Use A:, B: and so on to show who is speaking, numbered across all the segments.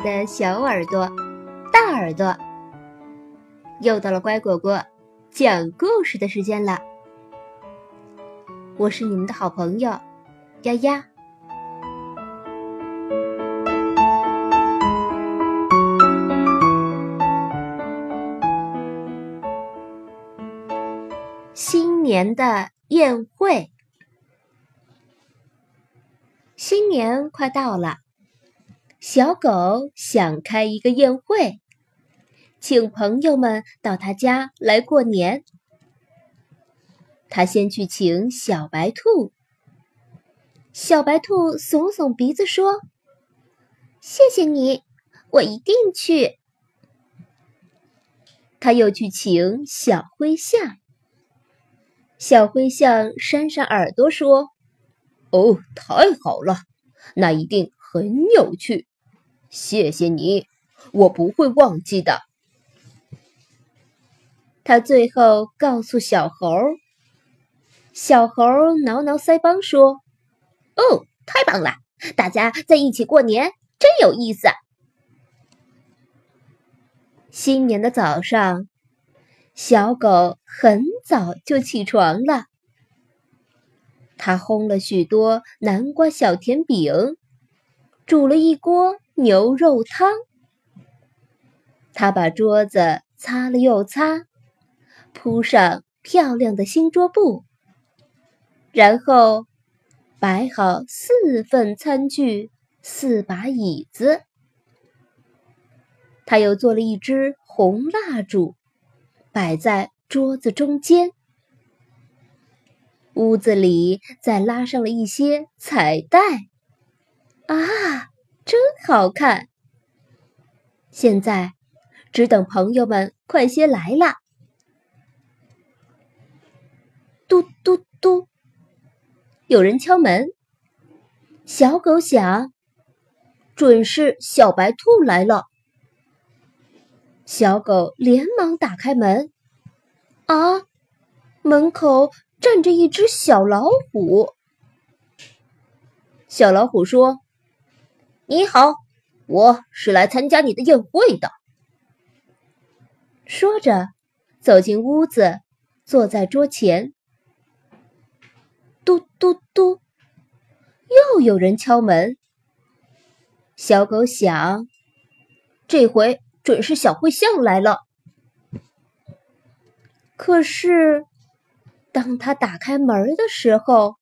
A: 的小耳朵、大耳朵，又到了乖果果讲故事的时间了。我是你们的好朋友丫丫。新年的宴会，新年快到了。小狗想开一个宴会，请朋友们到他家来过年。他先去请小白兔。小白兔耸耸鼻子说：“谢谢你，我一定去。”他又去请小灰象。小灰象扇扇耳朵说：“
B: 哦，太好了，那一定很有趣。”谢谢你，我不会忘记的。
A: 他最后告诉小猴，小猴挠挠腮帮说：“哦，太棒了，大家在一起过年真有意思。”新年的早上，小狗很早就起床了，它烘了许多南瓜小甜饼，煮了一锅。牛肉汤，他把桌子擦了又擦，铺上漂亮的新桌布，然后摆好四份餐具、四把椅子。他又做了一支红蜡烛，摆在桌子中间。屋子里再拉上了一些彩带，啊！真好看！现在只等朋友们快些来啦。嘟嘟嘟，有人敲门。小狗想，准是小白兔来了。小狗连忙打开门，啊，门口站着一只小老虎。小老虎说。你好，我是来参加你的宴会的。说着，走进屋子，坐在桌前。嘟嘟嘟，又有人敲门。小狗想，这回准是小灰象来了。可是，当他打开门的时候，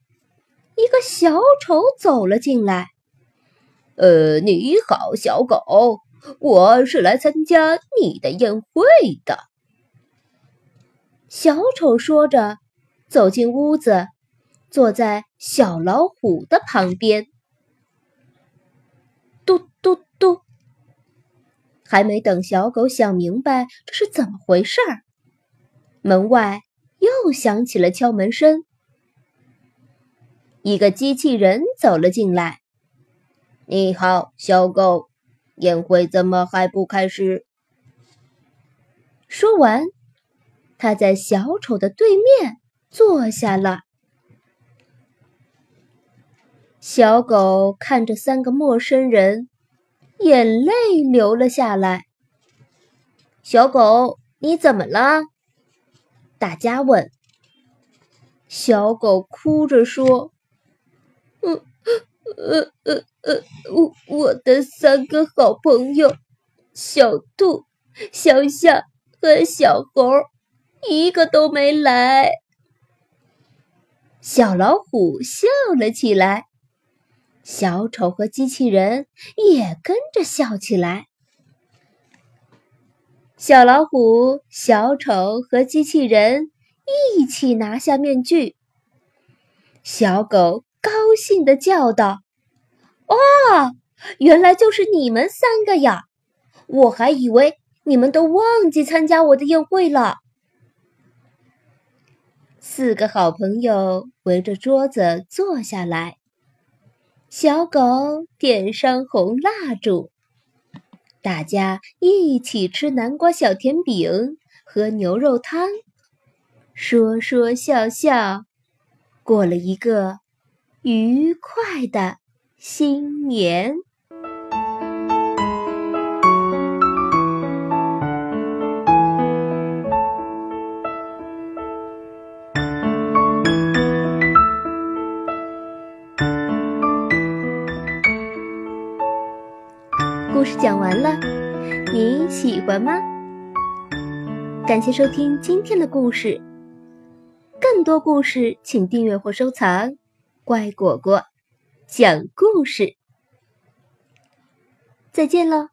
A: 一个小丑走了进来。
B: 呃，你好，小狗，我是来参加你的宴会的。
A: 小丑说着，走进屋子，坐在小老虎的旁边。嘟嘟嘟，还没等小狗想明白这是怎么回事儿，门外又响起了敲门声。一个机器人走了进来。
B: 你好，小狗，宴会怎么还不开始？
A: 说完，他在小丑的对面坐下了。小狗看着三个陌生人，眼泪流了下来。小狗，你怎么了？大家问。小狗哭着说：“嗯，呃呃。”呃，三个好朋友，小兔、小象和小猴，一个都没来。小老虎笑了起来，小丑和机器人也跟着笑起来。小老虎、小丑和机器人一起拿下面具，小狗高兴地叫道。哇，原来就是你们三个呀！我还以为你们都忘记参加我的宴会了。四个好朋友围着桌子坐下来，小狗点上红蜡烛，大家一起吃南瓜小甜饼，喝牛肉汤，说说笑笑，过了一个愉快的。新年。故事讲完了，你喜欢吗？感谢收听今天的故事，更多故事请订阅或收藏。乖果果讲故事，再见喽。